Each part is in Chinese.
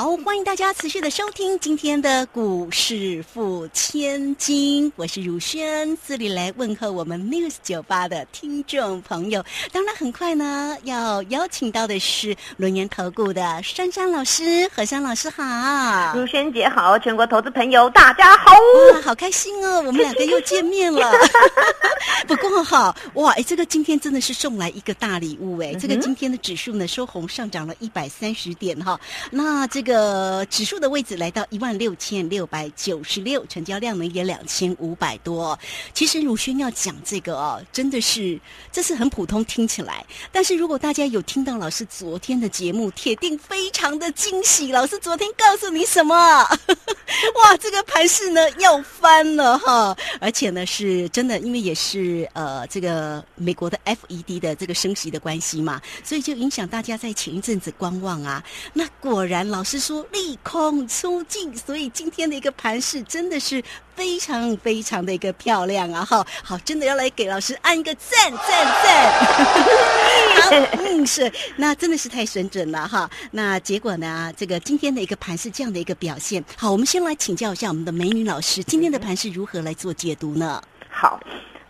好，欢迎大家持续的收听今天的股市付千金，我是如轩，这里来问候我们 News 酒吧的听众朋友。当然，很快呢要邀请到的是轮研投顾的珊珊老师，何珊老师好，如轩姐好，全国投资朋友大家好，哇，好开心哦，我们两个又见面了。不过哈，哇，哎，这个今天真的是送来一个大礼物哎，这个今天的指数呢收红上涨了一百三十点哈，那这个。个指数的位置来到一万六千六百九十六，成交量呢也两千五百多。其实如轩要讲这个哦，真的是这是很普通听起来，但是如果大家有听到老师昨天的节目，铁定非常的惊喜。老师昨天告诉你什么？哇，这个盘势呢要翻了哈！而且呢是真的，因为也是呃这个美国的 FED 的这个升息的关系嘛，所以就影响大家在前一阵子观望啊。那果然老师。说利空出尽，所以今天的一个盘势真的是非常非常的一个漂亮啊！哈，好，真的要来给老师按一个赞赞赞。嗯，是，那真的是太神准了哈。那结果呢？这个今天的一个盘是这样的一个表现。好，我们先来请教一下我们的美女老师，今天的盘是如何来做解读呢？好，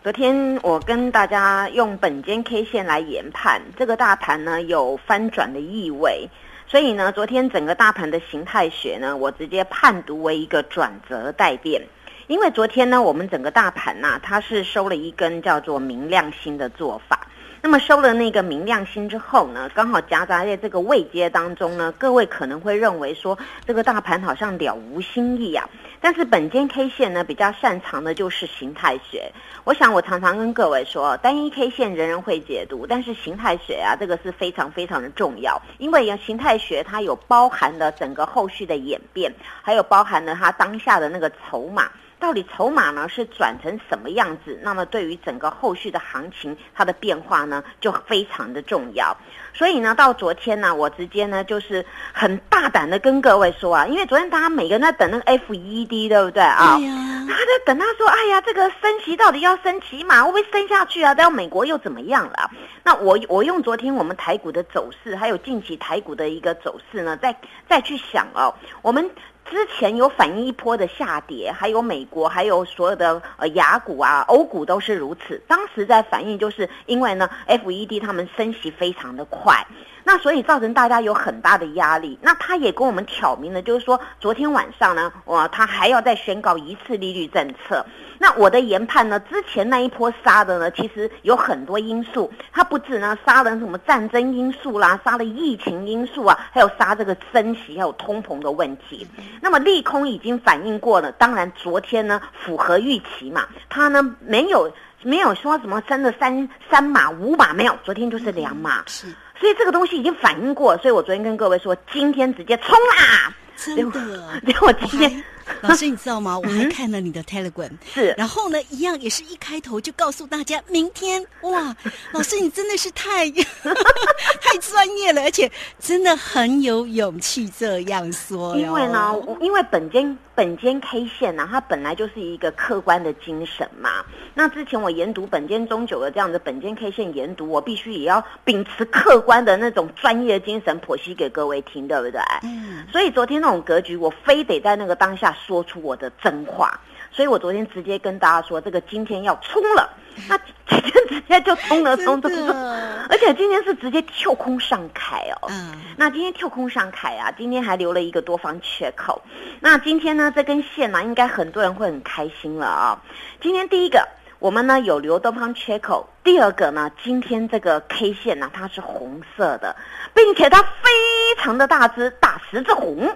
昨天我跟大家用本间 K 线来研判这个大盘呢，有翻转的意味。所以呢，昨天整个大盘的形态学呢，我直接判读为一个转折待变。因为昨天呢，我们整个大盘呐，它是收了一根叫做明亮星的做法。那么收了那个明亮星之后呢，刚好夹杂在这个位阶当中呢，各位可能会认为说，这个大盘好像了无新意啊。但是本间 K 线呢，比较擅长的就是形态学。我想我常常跟各位说，单一 K 线人人会解读，但是形态学啊，这个是非常非常的重要。因为形态学它有包含了整个后续的演变，还有包含了它当下的那个筹码。到底筹码呢是转成什么样子？那么对于整个后续的行情，它的变化呢就非常的重要。所以呢，到昨天呢，我直接呢就是很大胆的跟各位说啊，因为昨天大家每个人在等那个 F E D，对不对啊？他在等他说，哎呀，这个升息到底要升起码会不会升下去啊？到美国又怎么样了？那我我用昨天我们台股的走势，还有近期台股的一个走势呢，再再去想哦，我们。之前有反映一波的下跌，还有美国，还有所有的呃雅股啊、欧股都是如此。当时在反映，就是因为呢，FED 他们升息非常的快。那所以造成大家有很大的压力。那他也跟我们挑明了，就是说昨天晚上呢，哇，他还要再宣告一次利率政策。那我的研判呢，之前那一波杀的呢，其实有很多因素，它不止呢杀了什么战争因素啦，杀了疫情因素啊，还有杀这个升息还有通膨的问题。那么利空已经反映过了，当然昨天呢符合预期嘛，它呢没有没有说什么升了三三码五码没有，昨天就是两码。是。所以这个东西已经反映过，所以我昨天跟各位说，今天直接冲啦！真的，结果今天。老师，你知道吗？我还看了你的 Telegram，是，然后呢，一样也是一开头就告诉大家，明天哇，老师你真的是太 太专业了，而且真的很有勇气这样说。因为呢，因为本间本间 K 线呢，它本来就是一个客观的精神嘛。那之前我研读本间中久的这样的本间 K 线研读，我必须也要秉持客观的那种专业精神剖析给各位听，对不对？嗯。所以昨天那种格局，我非得在那个当下。说出我的真话，所以我昨天直接跟大家说，这个今天要冲了，那今天直接就冲了，冲冲冲，而且今天是直接跳空上开哦。嗯，那今天跳空上开啊，今天还留了一个多方缺口。那今天呢，这根线呢，应该很多人会很开心了啊。今天第一个，我们呢有留多方缺口；第二个呢，今天这个 K 线呢，它是红色的，并且它非常的大只，大十字红。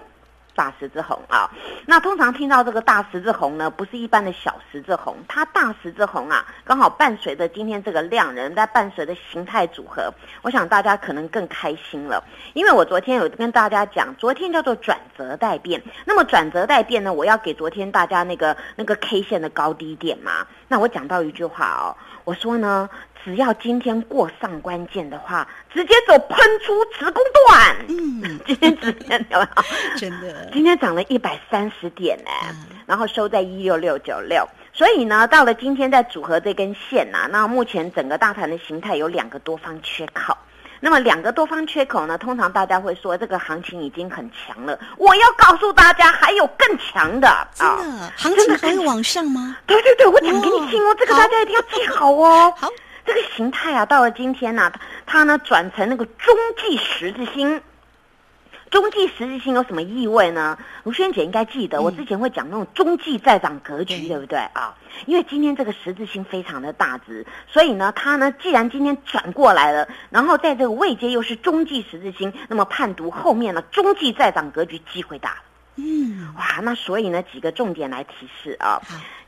大十字红啊，那通常听到这个大十字红呢，不是一般的小十字红，它大十字红啊，刚好伴随着今天这个量人，在伴随着形态组合，我想大家可能更开心了，因为我昨天有跟大家讲，昨天叫做转折带变，那么转折带变呢，我要给昨天大家那个那个 K 线的高低点嘛，那我讲到一句话哦。我说呢，只要今天过上关键的话，直接走喷出直攻段。嗯，今天直接有没有？真的，今天涨了一百三十点呢、嗯然后收在一六六九六。所以呢，到了今天再组合这根线呐、那目前整个大盘的形态有两个多方缺口。那么两个多方缺口呢，通常大家会说这个行情已经很强了。我要告诉大家，还有更强的啊！真的，行情还会往上吗？对对对，我讲给你听哦，这个大家一定要记好哦。好，这个形态啊，到了今天呢、它它呢转成那个中继十字星。中继十字星有什么意味呢？卢萱姐应该记得，我之前会讲那种中继再涨格局，对对不对啊？因为今天这个十字星非常的大值，所以呢，它呢既然今天转过来了，然后在这个位阶又是中继十字星，那么判读后面呢中继再涨格局机会大了。嗯，哇，那所以呢几个重点来提示啊。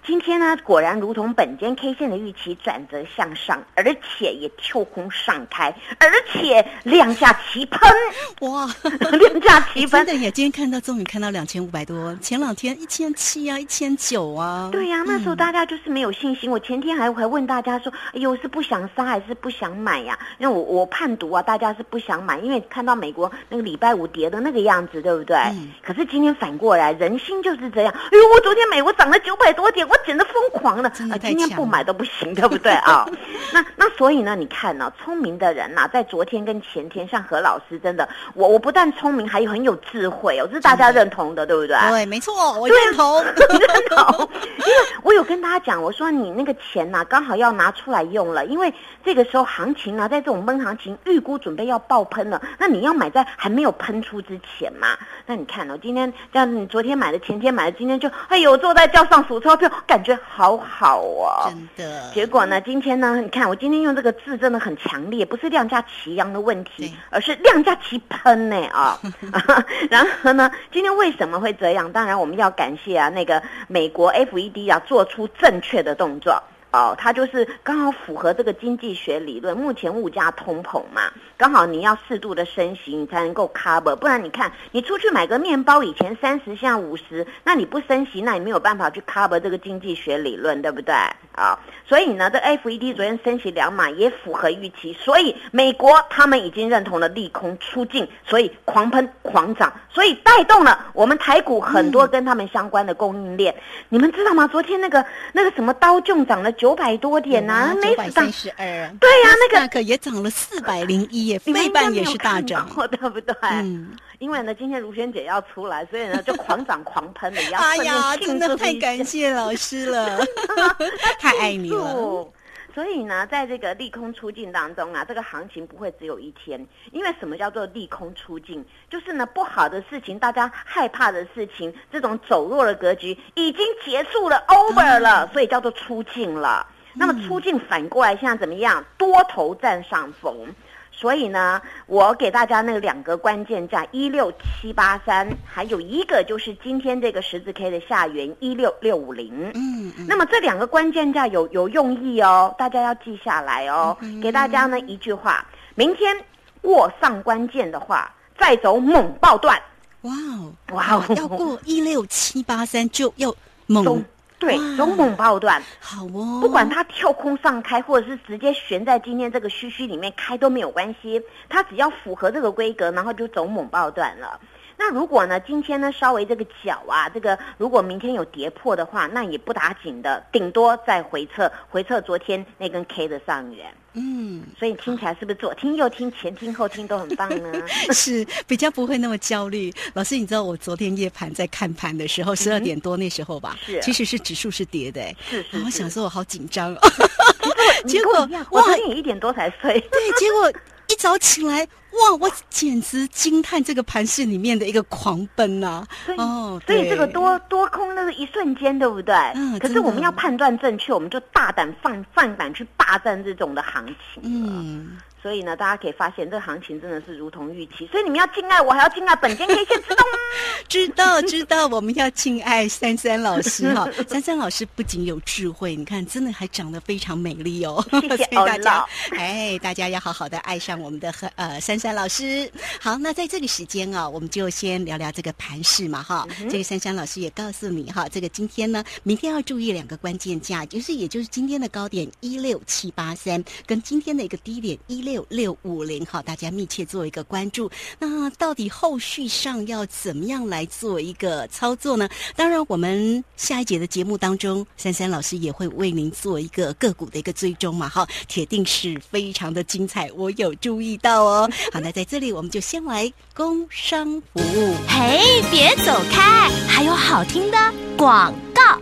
好，今天呢，果然如同本间 K 线的预期，转折向上，而且也跳空上开，而且量价齐喷，哇，量价齐喷。真的耶！今天看到终于看到两千五百多，前两天一千七啊，一千九啊。对呀、那时候大家就是没有信心。我前天还还问大家说：“哎呦，是不想杀还是不想买呀？”因为我我判读啊，大家是不想买，因为看到美国那个礼拜五跌的那个样子，对不对？嗯可是今天反过来，人心就是这样。哎呦，我昨天美国涨了九百多点，我简直疯狂的啊今天不买都不行，对不对啊？那那所以呢，你看呢、聪明的人呐、在昨天跟前天，像何老师，真的，我我不但聪明，还有很有智慧哦，这是大家认同的，对不对？对，没错，我认同。认同，因为我有跟大家讲，我说你那个钱呐、刚好要拿出来用了，因为这个时候行情呢、在这种闷行情，预估准备要爆喷了，那你要买在还没有喷出之前嘛。那你看哦，今天这样，你昨天买的，前天买的，今天就哎呦，坐在叫上数钞票，感觉好好哦。真的，结果呢？今天呢？你看我今天用这个字真的很强烈，不是量价齐扬的问对题，而是量价齐喷呢啊！然后呢，今天为什么会这样？当然我们要感谢啊，那个美国 FED 啊，做出正确的动作。哦，它就是刚好符合这个经济学理论。目前物价通膨嘛，刚好你要适度的升息，你才能够 cover。不然你看，你出去买个面包，以前三十，现在五十，那你不升息，那你没有办法去 cover 这个经济学理论，对不对？啊，所以呢，这 FED 昨天升息两码也符合预期，所以美国他们已经认同了利空出尽，所以狂喷狂涨，所以带动了我们台股很多跟他们相关的供应链。你们知道吗？昨天那个那个什么刀就涨了九百多点呐、九没死涨百三。十二。对呀、那个个也涨了四百零一耶，半也是大涨。对不对？嗯，因为呢，今天如萱姐要出来，所以呢就狂涨狂喷的，也要哎呀，庆真的太感谢老师了，太爱你了。所以呢，在这个利空出尽当中啊，这个行情不会只有一天，因为什么叫做利空出尽？就是呢，不好的事情，大家害怕的事情，这种走弱的格局已经结束了，over 了，所以叫做出尽了。那么出尽反过来，现在怎么样？多头占上风。所以呢，我给大家那两个关键价一六七八三，还有一个就是今天这个十字 K 的下缘一六六五零。嗯嗯，那么这两个关键价有有用意哦，大家要记下来哦。给大家呢一句话：明天过上关键的话，再走猛爆段。哇哦，哇哦要过一六七八三就要猛走对哇，走猛爆段，好哦，不管它跳空上开，或者是直接悬在今天这个虚虚里面开都没有关系，它只要符合这个规格，然后就走猛爆段了。那如果呢，今天呢稍微这个脚啊，这个如果明天有跌破的话，那也不打紧的，顶多再回撤，回撤昨天那根 K 的上缘。嗯。所以听起来是不是左听右听前听后听都很棒呢？是比较不会那么焦虑。老师，你知道我昨天夜盘在看盘的时候，十二点多那时候吧，是其实是指数是跌的，哎，是是然后是想说我好紧张哦，结果跟 我昨天也一点多才睡。对，结果一早起来，哇，我简直惊叹这个盘市里面的一个狂奔呐、哦，所以这个多多空那个一瞬间，对不对？嗯可是我们要判断正确，我们就大胆放放胆去霸占这种的行情。嗯，所以呢，大家可以发现这个行情真的是如同预期，所以你们要敬爱我，还要敬爱本间 K 线，知道吗？知道知道，我们要敬爱珊珊老师哈。珊珊老师不仅有智慧，你看真的还长得非常美丽哦。谢谢大家，哎，大家要好好的爱上我们的呃珊珊老师。好，那在这个时间啊，我们就先聊聊这个盘势嘛哈。这个珊珊老师也告诉你哈，这个今天呢，明天要注意两个关键价，就是也就是今天的高点一六七八三，跟今天的一个低点一六六五零，好，大家密切做一个关注。那到底后续上要怎么样来做一个操作呢？当然，我们下一节的节目当中，珊珊老师也会为您做一个个股的一个追踪嘛，哈，铁定是非常的精彩，我有注意到哦。好，那在这里我们就先来工商服务，嘿，别走开，还有好听的广告。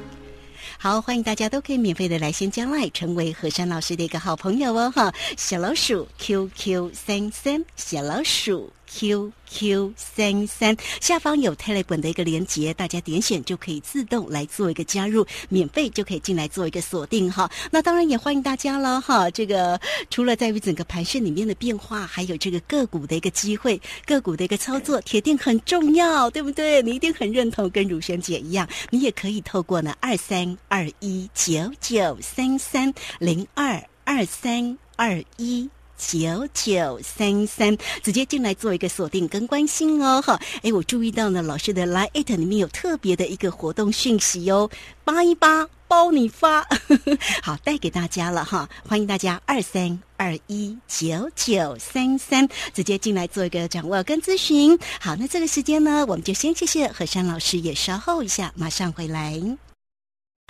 好，欢迎大家都可以免费的来先加来，成为何山老师的一个好朋友哦，哈，小老鼠 QQ 三三，小老鼠。QQ 三三下方有 Telegram 的一个连接，大家点选就可以自动来做一个加入，免费就可以进来做一个锁定哈。那当然也欢迎大家了哈。这个除了在于整个盘市里面的变化，还有这个个股的一个机会，个股的一个操作，铁定很重要，对不对？你一定很认同，跟如萱姐一样，你也可以透过呢二三二一九九三三零二二三二一。九九三三，直接进来做一个锁定跟关心哦，哈！哎，我注意到呢，老师的 Line 里面有特别的一个活动讯息哦，八一八包你发，好带给大家了哈！欢迎大家二三二一九九三三，直接进来做一个掌握跟咨询。好，那这个时间呢，我们就先谢谢何山老师，也稍后一下马上回来。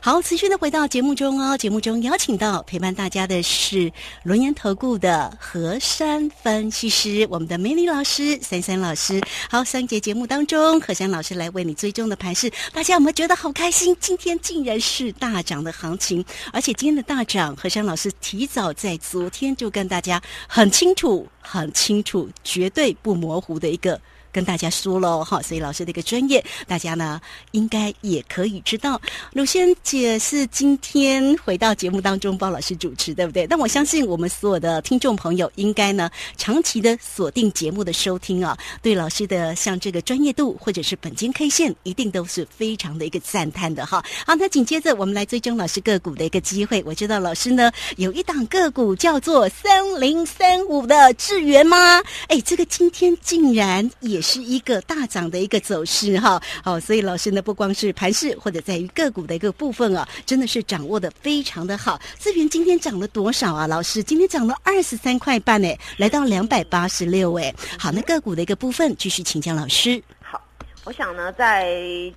好，持续的回到节目中哦。节目中邀请到陪伴大家的是轮研投顾的何山分析师，我们的美女老师珊珊老师。好，上一节节目当中，何山老师来为你追踪的盘势，大家有没有觉得好开心？今天竟然是大涨的行情，而且今天的大涨，何山老师提早在昨天就跟大家很清楚、很清楚、绝对不模糊的一个。跟大家说喽，哈，所以老师的一个专业，大家呢应该也可以知道。鲁先姐是今天回到节目当中帮老师主持，对不对？但我相信我们所有的听众朋友应该呢长期的锁定节目的收听啊，对老师的像这个专业度或者是本金 K 线，一定都是非常的一个赞叹的哈。好，那紧接着我们来追踪老师个股的一个机会。我知道老师呢有一档个股叫做三零三五的智源吗？哎，这个今天竟然也。是一个大涨的一个走势哈，好，所以老师呢不光是盘势或者在于个股的一个部分啊，真的是掌握的非常的好。资源今天涨了多少啊？老师今天涨了二十三块半哎，来到两百八十六哎。好，那个股的一个部分继续请教老师。好，我想呢，在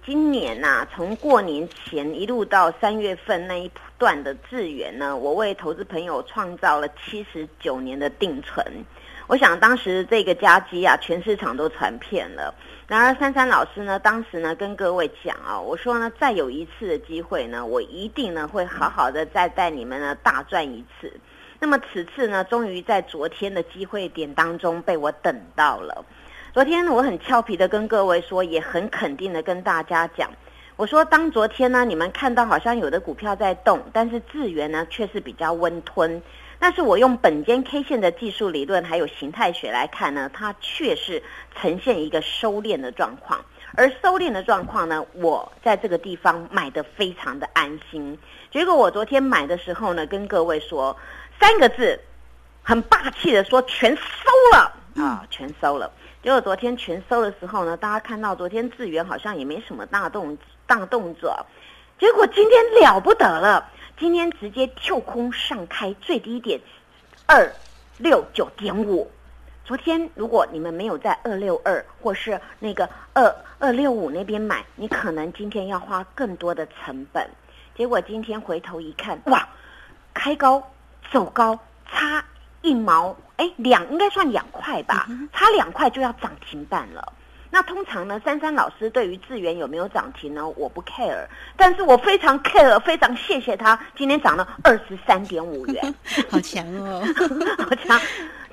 今年呐，从过年前一路到三月份那一段的资源呢，我为投资朋友创造了七十九年的定存。我想当时这个加基啊，全市场都传遍了。然而珊珊老师呢，当时呢跟各位讲啊，我说呢，再有一次的机会呢，我一定呢会好好的再带你们呢大赚一次。那么此次呢，终于在昨天的机会点当中被我等到了。昨天我很俏皮的跟各位说，也很肯定的跟大家讲，我说当昨天呢，你们看到好像有的股票在动，但是智源呢却是比较温吞。但是我用本间 K 线的技术理论还有形态学来看呢，它却是呈现一个收敛的状况。而收敛的状况呢，我在这个地方买的非常的安心。结果我昨天买的时候呢，跟各位说三个字，很霸气的说全收了啊，全收了。结果昨天全收的时候呢，大家看到昨天智源好像也没什么大动大动作，结果今天了不得了。今天直接跳空上开最低点二六九点五。昨天如果你们没有在二六二或是那个二二六五那边买，你可能今天要花更多的成本。结果今天回头一看，哇，开高走高，差一毛，哎，两应该算两块吧，差两块就要涨停板了。那通常呢，珊珊老师对于智源有没有涨停呢？我不 care，但是我非常 care，非常谢谢他今天涨了二十三点五元，好强哦，好强！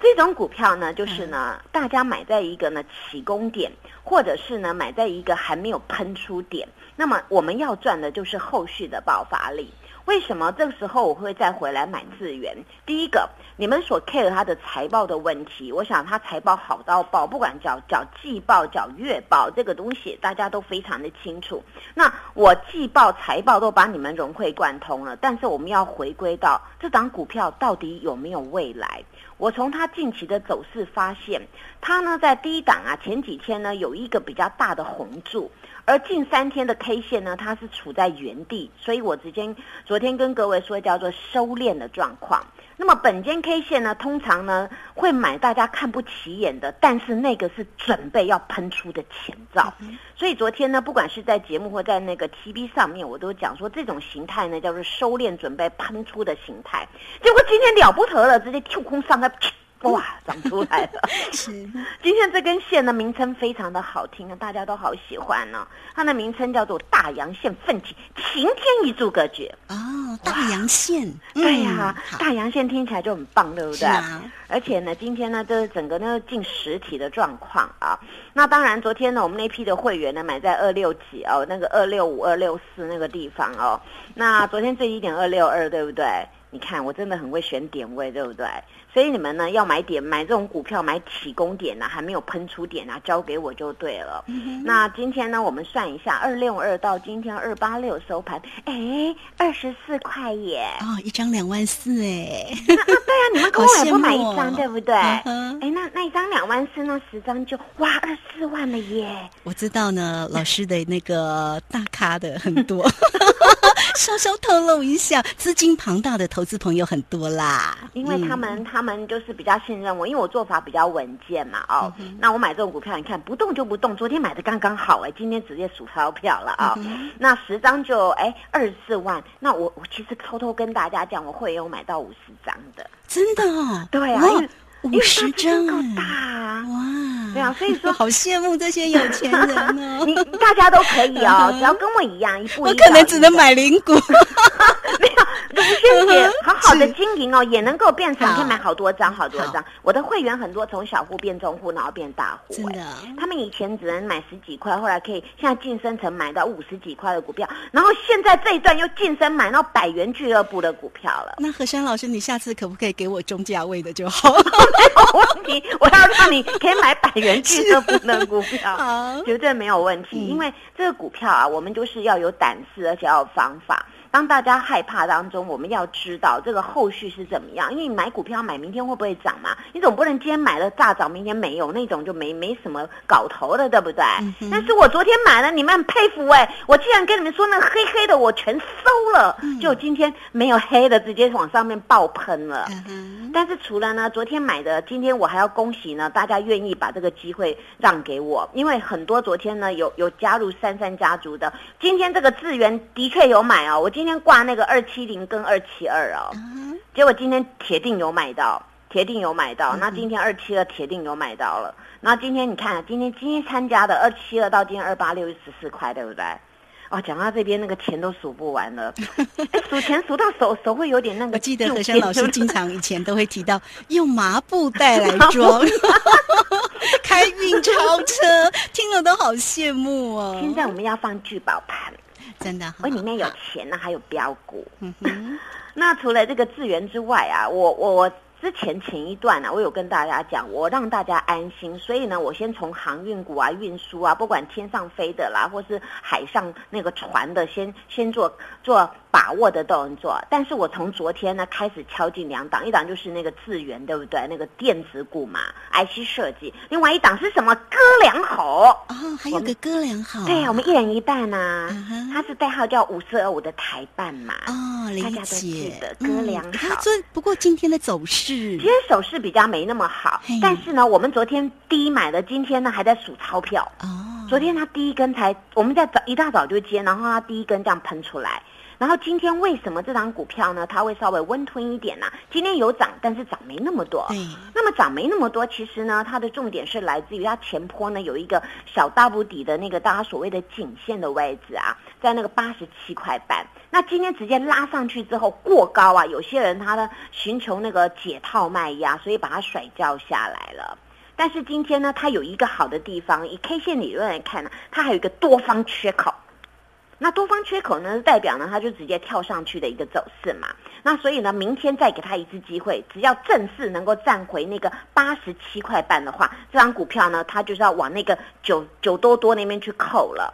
这种股票呢，就是呢，大家买在一个呢起攻点，或者是呢买在一个还没有喷出点，那么我们要赚的就是后续的爆发力。为什么这个时候我会再回来买智源？第一个，你们所 care 它的财报的问题，我想它财报好到爆，不管叫叫季报、叫月报，这个东西大家都非常的清楚。那我季报、财报都把你们融会贯通了，但是我们要回归到这档股票到底有没有未来？我从它近期的走势发现，它呢在低档啊，前几天呢有一个比较大的红柱。而近三天的 K 线呢，它是处在原地，所以我直接昨天跟各位说叫做收敛的状况。那么本间 K 线呢，通常呢会买大家看不起眼的，但是那个是准备要喷出的前兆。所以昨天呢，不管是在节目或在那个 TV 上面，我都讲说这种形态呢叫做收敛准备喷出的形态。结果今天了不得了，直接跳空上来。哇，长出来了！是，今天这根线的名称非常的好听啊，大家都好喜欢呢。它的名称叫做大阳线奋起，晴天一柱隔绝。哦，大阳线，对呀，大阳线听起来就很棒，对不对？而且呢，今天呢，这是整个呢近实体的状况啊。那当然，昨天呢，我们那批的会员呢买在二六几哦，那个二六五、二六四那个地方哦。那昨天最低点二六二，对不对？你看，我真的很会选点位，对不对？所以你们呢要买点买这种股票买起攻点呢，还没有喷出点啊，交给我就对了。那今天呢，我们算一下，二六二到今天二八六收盘，哎，二十四块耶！哦，一张两万四哎。对啊，你们跟我也不买一张，对不对？哎，那那一张两万四，那十张就哇二十四万了耶！我知道呢，老师的那个大咖的很多。稍稍透露一下，资金庞大的投资朋友很多啦，因为他们他们就是比较信任我，因为我做法比较稳健嘛，哦，那我买这种股票，你看不动就不动，昨天买的刚刚好哎，今天直接数钞票了啊，那十张就哎二十四万，那我我其实偷偷跟大家讲，我会有买到五十张的，真的哦，对啊。五十张够大哇！对啊，所以说好羡慕这些有钱人哦。你大家都可以哦，只要跟我一样，一步一我可能只能买零股。没有，卢萱姐好好的经营哦，也能够变成可以买好多张，好多张。我的会员很多，从小户变中户，然后变大户。真的，他们以前只能买十几块，后来可以现在晋升成买到五十几块的股票，然后现在这一段又晋升买到百元俱乐部的股票了。那何山老师，你下次可不可以给我中价位的就好？没有问题，我要让你可以买百元俱乐部的股票，绝对没有问题。因为这个股票啊，我们就是要有胆识，而且要有方法。当大家害怕当中，我们要知道这个后续是怎么样。因为你买股票买明天会不会涨嘛？你总不能今天买了大涨，明天没有那种就没没什么搞头的，对不对？但是我昨天买了，你们很佩服哎！我既然跟你们说那黑黑的我全收了，就今天没有黑的，直接往上面爆喷了。但是除了呢，昨天买的，今天我还要恭喜呢，大家愿意把这个机会让给我，因为很多昨天呢有有加入三三家族的，今天这个资源的确有买哦，我今天挂那个二七零跟二七二哦，结果今天铁定有买到，铁定有买到，那今天二七二铁定有买到了，那今天你看，今天今天参加的二七二到今天二八六十四块，对不对？哦，讲到这边那个钱都数不完了，数钱数到手手会有点那个。我记得何山老师经常以前都会提到用麻布袋来装，开运钞车，听了都好羡慕哦。现在我们要放聚宝盘，真的，我里面有钱呢，还有标股。那除了这个资源之外啊，我我。之前前一段呢，我有跟大家讲，我让大家安心，所以呢，我先从航运股啊、运输啊，不管天上飞的啦，或是海上那个船的，先先做做。把握的动作，但是我从昨天呢开始敲进两档，一档就是那个智源，对不对？那个电子股嘛，IC 设计。另外一档是什么？哥良好哦，还有个哥良好。对，我们一人一半呐。它是代号叫五四二五的台办嘛。哦，理解。哥良好。不过今天的走势，今天手势比较没那么好。但是呢，我们昨天低买的，今天呢还在数钞票。哦。昨天它第一根才，我们在早一大早就接，然后它第一根这样喷出来。然后今天为什么这张股票呢？它会稍微温吞一点呢？今天有涨，但是涨没那么多。那么涨没那么多，其实呢，它的重点是来自于它前坡呢有一个小大补底的那个大家所谓的颈线的位置啊，在那个八十七块半。那今天直接拉上去之后过高啊，有些人他呢寻求那个解套卖压，所以把它甩掉下来了。但是今天呢，它有一个好的地方，以 K 线理论来看呢，它还有一个多方缺口。那多方缺口呢，代表呢它就直接跳上去的一个走势嘛。那所以呢，明天再给它一次机会，只要正式能够站回那个八十七块半的话，这张股票呢，它就是要往那个九九多多那边去扣了。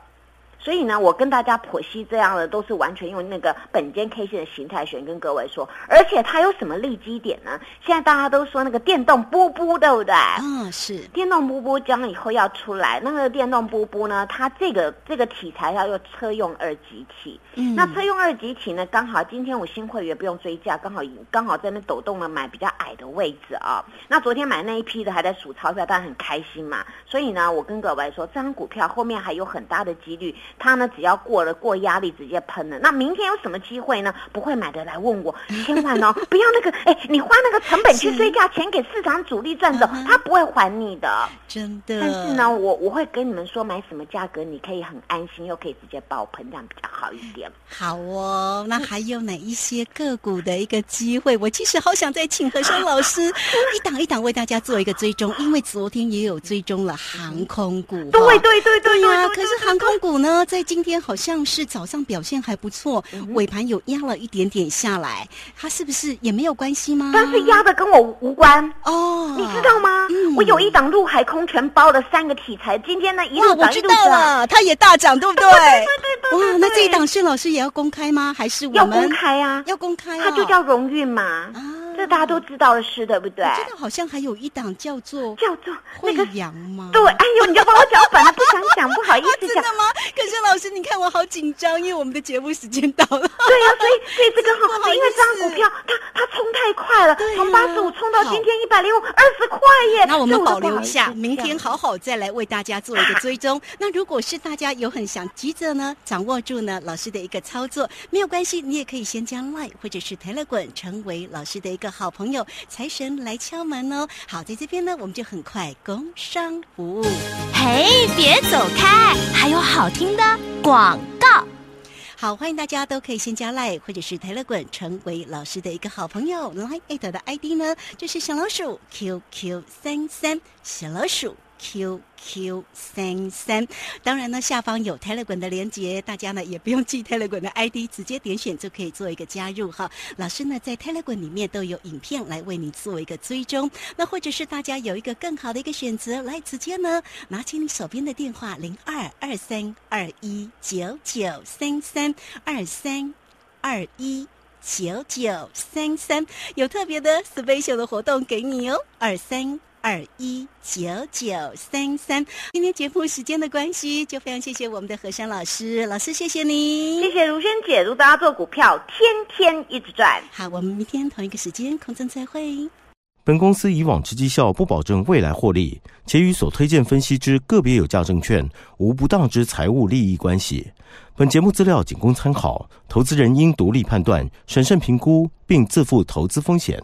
所以呢，我跟大家剖析这样的都是完全用那个本间 K 线的形态选跟各位说，而且它有什么利基点呢？现在大家都说那个电动波波，对不对？嗯，是电动波波将以后要出来，那个电动波波呢，它这个这个题材要用车用二级体。嗯，那车用二级体呢，刚好今天我新会员不用追价，刚好刚好在那抖动了买比较矮的位置啊。那昨天买那一批的还在数钞票，当然很开心嘛。所以呢，我跟各位说，这张股票后面还有很大的几率。它呢，只要过了过压力，直接喷了。那明天有什么机会呢？不会买的来问我，千万哦，不要那个，哎，你花那个成本去追价钱给市场主力赚走，他不会还你的，真的。但是呢，我我会跟你们说，买什么价格你可以很安心，又可以直接爆喷，这样比较好一点。好哦，那还有哪一些个股的一个机会？我其实好想再请何生老师 一档一档为大家做一个追踪，因为昨天也有追踪了航空股。对对对对呀，可是航空股呢，在今天好像是早上表现还不错，尾盘有压了一点点下来，它是不是也没有关系吗？但是压的跟我无关哦，你知道吗？我有一档陆海空全包的三个题材，今天呢一路涨一路涨，它也大涨，对不对？对对对哇，那这一档薛老师也要公开吗？还是我们要公开啊？要公开，它就叫荣誉嘛。这大家都知道的事，对不对？我记得好像还有一档叫做叫做惠阳吗？对，哎呦，你就帮我讲反了，不想讲，不好意思讲。真的吗？可是老师，你看我好紧张，因为我们的节目时间到了。对呀，所以所以这个好，因为这张股票 它它冲太快了，从八十五冲到今天一百零五，二十块耶。那我们保留一下，明天好好再来为大家做一个追踪。那如果是大家有很想急着呢，掌握住呢老师的一个操作，没有关系，你也可以先将 Line 或者是 Telegram 成为老师的一个。好朋友，财神来敲门哦！好，在这边呢，我们就很快工商服务。嘿，别走开，还有好听的广告。好，欢迎大家都可以先加赖或者是台乐滚，成为老师的一个好朋友。Line 的 ID 呢，就是小老鼠 QQ 三三小老鼠。QQ 三三，当然呢，下方有 Telegram 的连接，大家呢也不用 记 Telegram 的 ID，直接点选就可以做一个加入哈。老师呢在 Telegram 里面都有影片来为你做一个追踪，那或者是大家有一个更好的一个选择，来直接呢拿起你手边的电话零二二三二一九九三三二三二一九九三三，有特别的 special 的活动给你哦，二三。二一九九三三，今天节目时间的关系，就非常谢谢我们的何山老师，老师谢谢你，谢谢如萱姐，如大家做股票天天一直赚。好，我们明天同一个时间空中再会。本公司以往之绩效不保证未来获利，且与所推荐分析之个别有价证券无不当之财务利益关系。本节目资料仅供参考，投资人应独立判断、审慎评估，并自负投资风险。